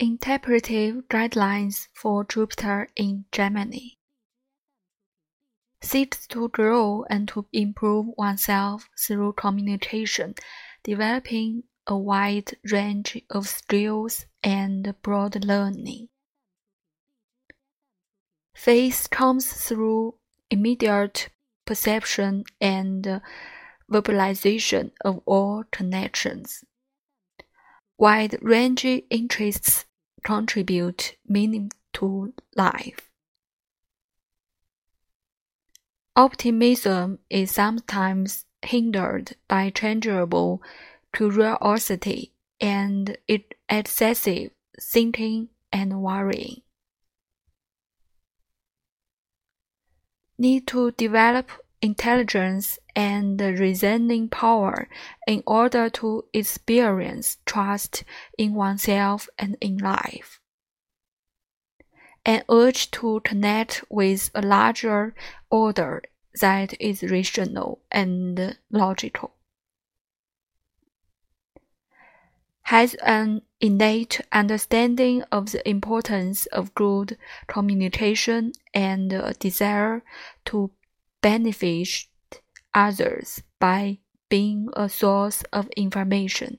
Interpretive Guidelines for Jupiter in Gemini seeks to grow and to improve oneself through communication, developing a wide range of skills and broad learning. Faith comes through immediate perception and verbalization of all connections. Wide ranging interests contribute meaning to life. Optimism is sometimes hindered by changeable curiosity and excessive thinking and worrying. Need to develop intelligence and reasoning power in order to experience trust in oneself and in life. An urge to connect with a larger order that is rational and logical. Has an innate understanding of the importance of good communication and a desire to benefit others by being a source of information.